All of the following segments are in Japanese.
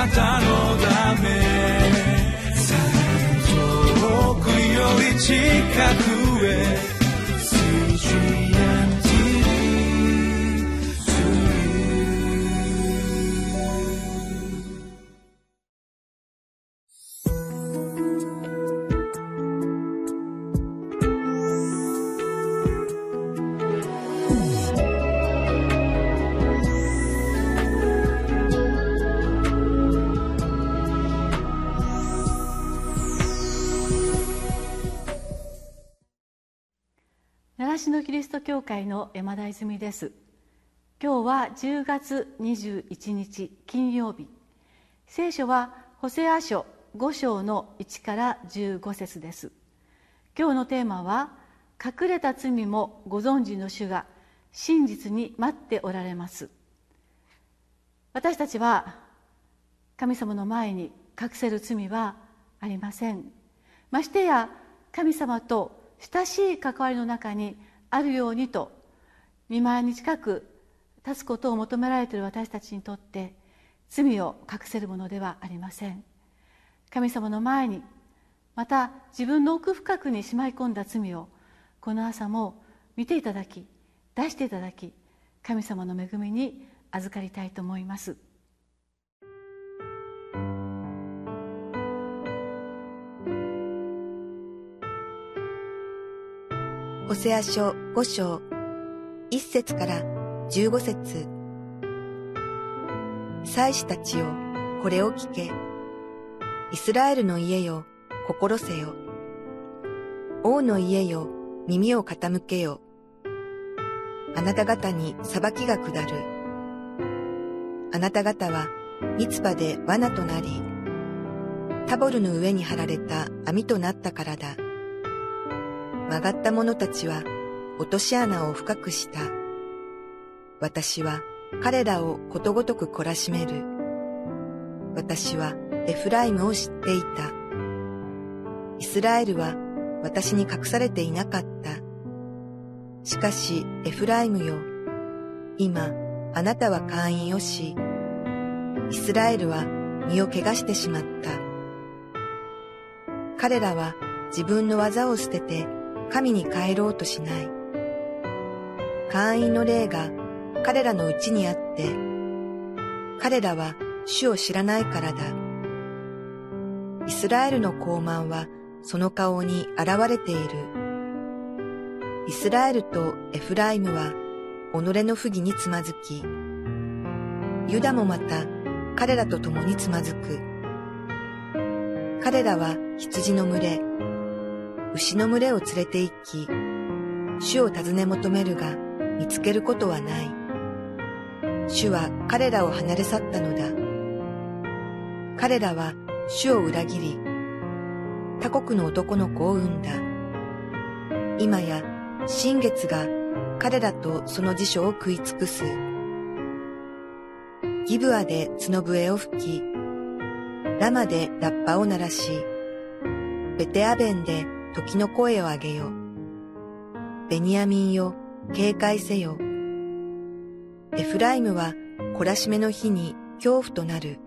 なたのため。遠くより近く。しのキリスト教会の山田泉です。今日は10月21日金曜日。聖書はホセア書5章の1から15節です。今日のテーマは隠れた罪もご存知の主が真実に待っておられます。私たちは神様の前に隠せる罪はありません。ましてや神様と親しい関わりの中にあるようにと見舞いに近く立つことを求められている私たちにとって罪を隠せるものではありません。神様の前にまた自分の奥深くにしまい込んだ罪をこの朝も見ていただき出していただき神様の恵みに預かりたいと思います。ホセア書5章1節から15節祭司たちよ、これを聞け。イスラエルの家よ、心せよ。王の家よ、耳を傾けよ。あなた方に裁きが下る。あなた方は、ミツパで罠となり、タボルの上に張られた網となったからだ。曲がった者たちは落とし穴を深くした。私は彼らをことごとく懲らしめる。私はエフライムを知っていた。イスラエルは私に隠されていなかった。しかしエフライムよ、今あなたは会員をし、イスラエルは身を汚してしまった。彼らは自分の技を捨てて神に帰ろうとしない。会員の霊が彼らのうちにあって、彼らは主を知らないからだ。イスラエルの高慢はその顔に現れている。イスラエルとエフライムは己の不義につまずき、ユダもまた彼らと共につまずく。彼らは羊の群れ、牛の群れを連れて行き、主を尋ね求めるが見つけることはない。主は彼らを離れ去ったのだ。彼らは主を裏切り、他国の男の子を産んだ。今や新月が彼らとその辞書を食い尽くす。ギブアで角笛を吹き、ラマでラッパを鳴らし、ベテアベンで時の声を上げよ。ベニヤミンよ、警戒せよ。エフライムは懲らしめの日に恐怖となる。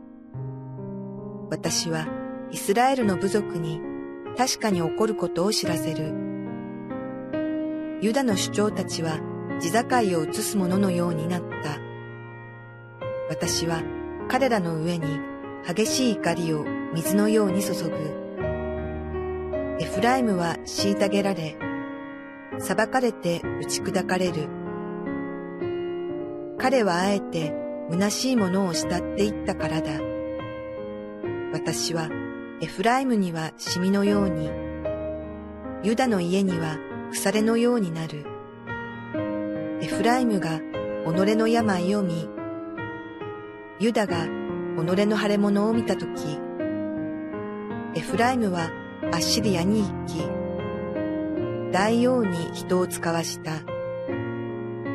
私はイスラエルの部族に確かに起こることを知らせる。ユダの主張たちは地境を移す者のようになった。私は彼らの上に激しい怒りを水のように注ぐ。エフライムは虐げられ、裁かれて打ち砕かれる。彼はあえて虚しいものを慕っていったからだ。私はエフライムにはシミのように、ユダの家には腐れのようになる。エフライムが己の病を見、ユダが己の腫れ物を見たとき、エフライムはアッシリアに行き、大王に人を使わした。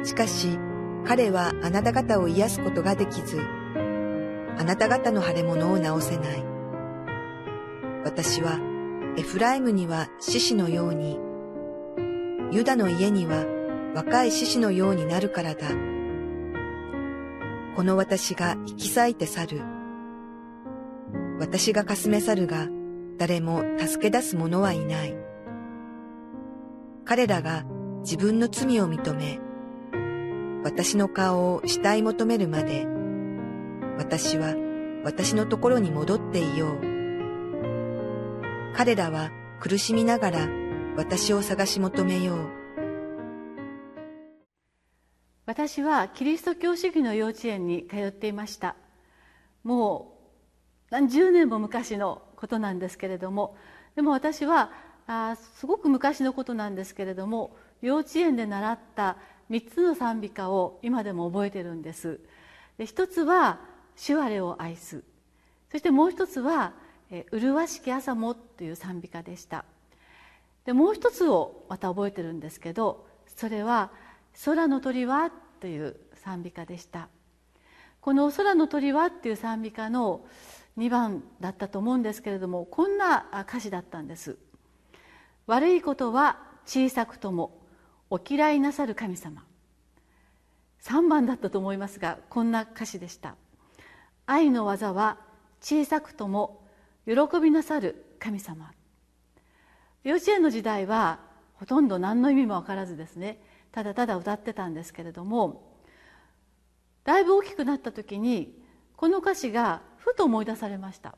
しかし、彼はあなた方を癒すことができず、あなた方の腫れ物を治せない。私は、エフライムには獅子のように、ユダの家には若い獅子のようになるからだ。この私が引き裂いて去る。私がかすめ去るが、誰も助け出す者はいない。彼らが自分の罪を認め、私の顔を慕い求めるまで、私は私のところに戻っていよう。彼らは苦しみながら私を探し求めよう。私はキリスト教主義の幼稚園に通っていましたもう何十年も昔のことなんですけれどもでも私はあすごく昔のことなんですけれども幼稚園で習った3つの賛美歌を今でも覚えてるんです。で一つは「主我を愛す」そしてもう一つは「麗しき朝も」という賛美歌でした。でもう一つをまた覚えてるんですけどそれは「空の鳥はという賛美歌でした。この空の鳥はっていう賛美歌の2番だったと思うんですけれどもこんな歌詞だったんです。悪いことは小さくともお嫌いなさる神様。3番だったと思いますがこんな歌詞でした。愛の技は小さくとも喜びなさる神様。幼稚園の時代はほとんど何の意味も分からずですねただただ歌ってたんですけれどもだいぶ大きくなった時にこの歌詞がふと思い出されました。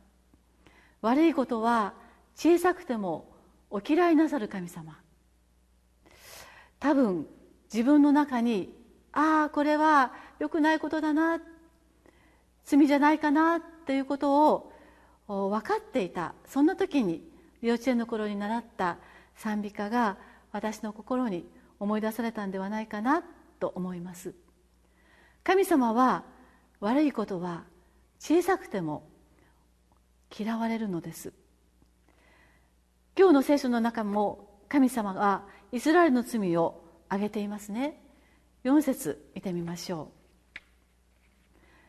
悪いことは小さくてもお嫌いなさる神様。多分自分の中にああこれは良くないことだな罪じゃないかなっていうことを分かっていた。そんな時に幼稚園の頃に習った賛美歌が私の心に思い出されたんではないかなと思います。神様は悪いことは小さくても嫌われるのです。今日の聖書の中も神様はイスラエルの罪を挙げていますね。4節見てみましょう。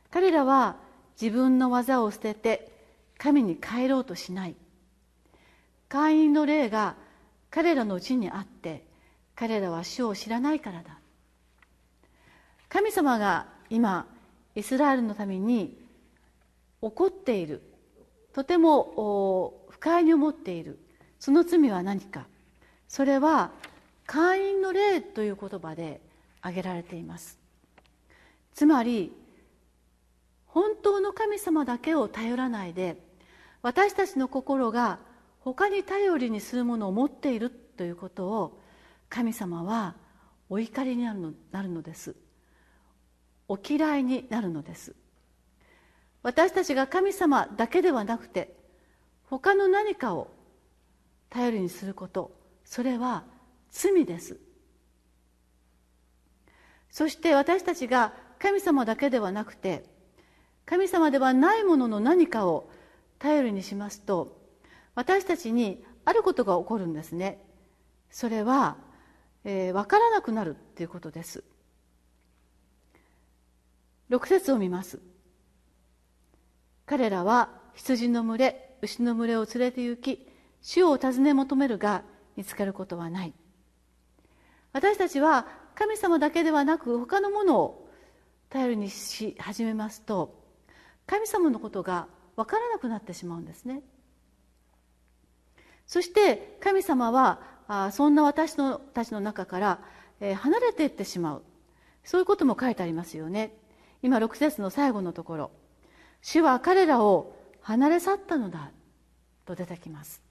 彼らは自分の技を捨てて神に帰ろうとしない。会員の霊が彼らのうちにあって彼らは主を知らないからだ。神様が今イスラエルのために怒っている。とても不快に思っている。その罪は何か。それは会員の霊という言葉で挙げられています。つまり本当の神様だけを頼らないで私たちの心が他に頼りにするものを持っているということを神様はお怒りになるのなるのです。お嫌いになるのです。私たちが神様だけではなくて他の何かを頼りにすることそれは罪です。そして私たちが神様だけではなくて神様ではないものの何かを頼りにしますと私たちにあることが起こるんですね。それはえー、分からなくなるっていうことです。6節を見ます。彼らは羊の群れ牛の群れを連れて行き主を訪ね求めるが見つかることはない。私たちは神様だけではなく他のものを頼りにし始めますと神様のことが分からなくなってしまうんですね。そして神様はあそんな私のたちの中から、え、離れていってしまう。そういうことも書いてありますよね。今6節の最後のところ「主は彼らを離れ去ったのだ」と出てきます。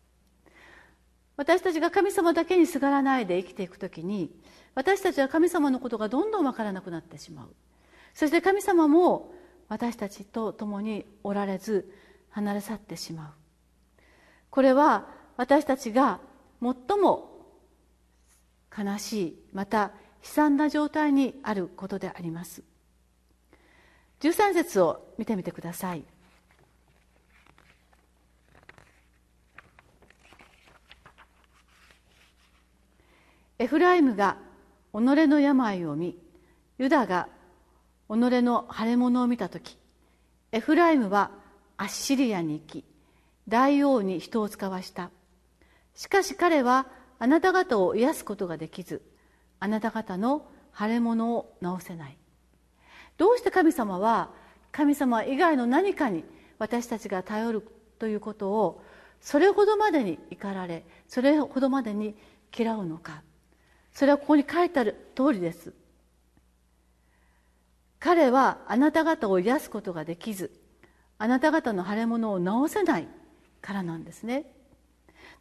私たちが神様だけにすがらないで生きていくときに私たちは神様のことがどんどん分からなくなってしまう。そして神様も私たちと共におられず離れ去ってしまう。これは私たちが最も悲しいまた悲惨な状態にあることであります。13節を見てみてください。エフライムが己の病を見ユダが己の腫れ物を見た時エフライムはアッシリアに行き大王に人を使わした。しかし彼はあなた方を癒すことができずあなた方の腫れ物を治せない。どうして神様は神様以外の何かに私たちが頼るということをそれほどまでに怒られそれほどまでに嫌うのか。それはここに書いてある通りです。彼はあなた方を癒すことができずあなた方の腫れ物を治せないからなんですね。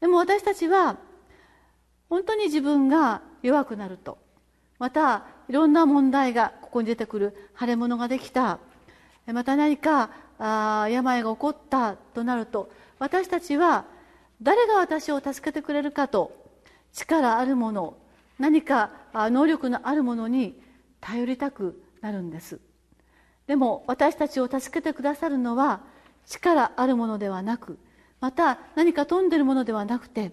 でも私たちは本当に自分が弱くなるとまたいろんな問題がここに出てくる腫れ物ができた。また何かあ病が起こったとなると私たちは誰が私を助けてくれるかと力あるもの何か能力のあるものに頼りたくなるんです。でも私たちを助けてくださるのは力あるものではなくまた何か飛んでるものではなくて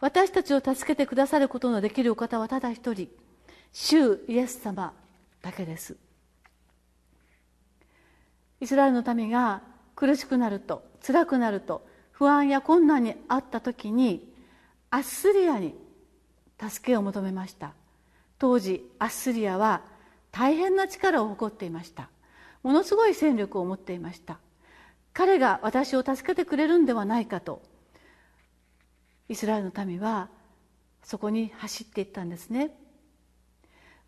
私たちを助けてくださることのできるお方はただ一人。主イエス様だけです。イスラエルの民が苦しくなると辛くなると不安や困難にあった時にアッスリアに助けを求めました。当時アッスリアは大変な力を誇っていました。ものすごい戦力を持っていました。彼が私を助けてくれるんではないかとイスラエルの民はそこに走っていったんですね。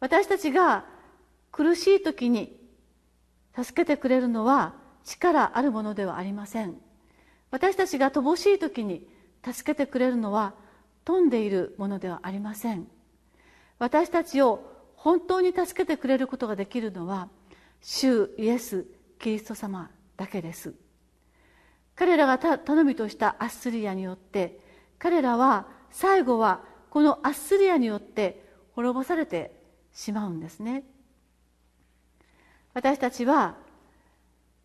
私たちが苦しい時に助けてくれるのは力あるものではありません。私たちが乏しい時に助けてくれるのは富んでいるものではありません。私たちを本当に助けてくれることができるのは主イエス・キリスト様だけです。彼らが頼みとしたアッスリアによって彼らは最後はこのアッスリアによって滅ぼされてしまうんですね。私たちは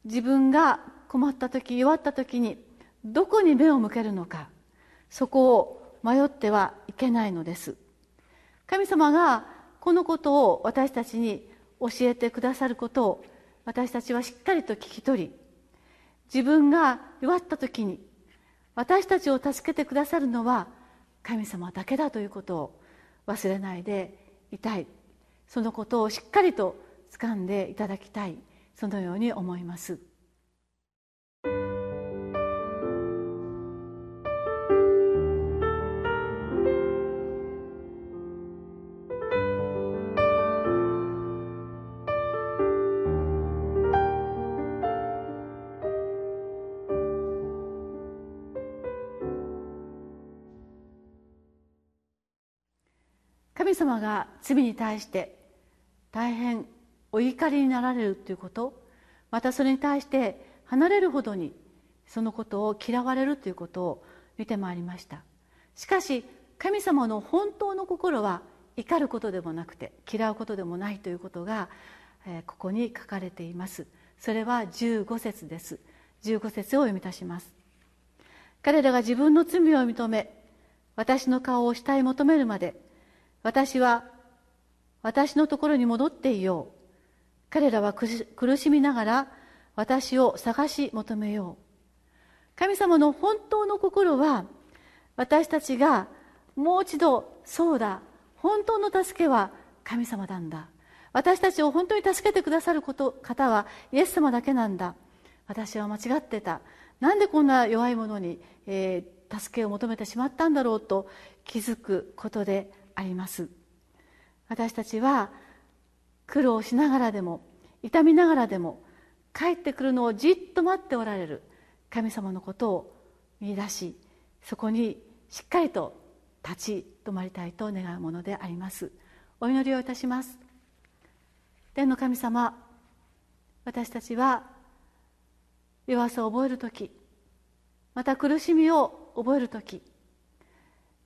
自分が困った時弱った時にどこに目を向けるのかそこを迷ってはいけないのです。神様がこのことを私たちに教えてくださることを私たちはしっかりと聞き取り自分が弱った時に私たちを助けてくださるのは神様だけだということを忘れないでいたい。そのことをしっかりと掴んでいただきたいそのように思います。神様が罪に対して大変お怒りになられるということまたそれに対して離れるほどにそのことを嫌われるということを見てまいりました。しかし神様の本当の心は怒ることでもなくて嫌うことでもないということが、えここに書かれています。それは15節です。15節を読み出します。彼らが自分の罪を認め私の顔を慕い求めるまで私は私のところに戻っていよう。彼らは苦しみながら私を探し求めよう。神様の本当の心は私たちがもう一度そうだ本当の助けは神様なんだ。私たちを本当に助けてくださること方はイエス様だけなんだ。私は間違ってた。なんでこんな弱い者に、えー、助けを求めてしまったんだろうと気づくことであります。私たちは苦労しながらでも痛みながらでも帰ってくるのをじっと待っておられる神様のことを見出しそこにしっかりと立ち止まりたいと願うものであります。お祈りをいたします。天の神様私たちは弱さを覚える時また苦しみを覚える時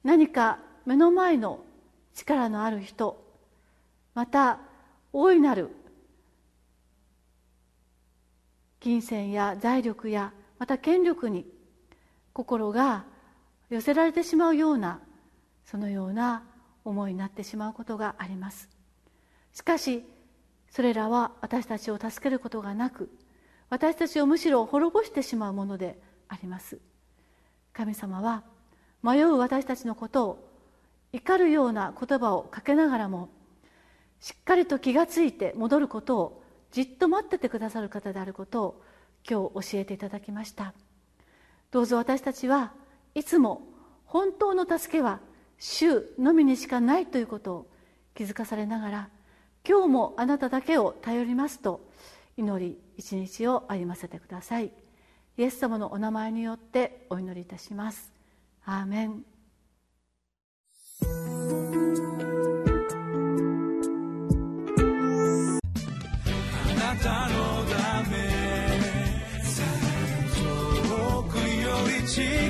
何か目の前の力のある人また大いなる金銭や財力やまた権力に心が寄せられてしまうようなそのような思いになってしまうことがあります。しかしそれらは私たちを助けることがなく私たちをむしろ滅ぼしてしまうものであります。神様は迷う私たちのことを怒るような言葉をかけながらもしっかりと気がついて戻ることをじっと待っててくださる方であることを今日教えていただきました。どうぞ私たちはいつも本当の助けは主のみにしかないということを気づかされながら今日もあなただけを頼りますと祈り一日を歩ませてください。イエス様のお名前によってお祈りいたします。アーメン。情。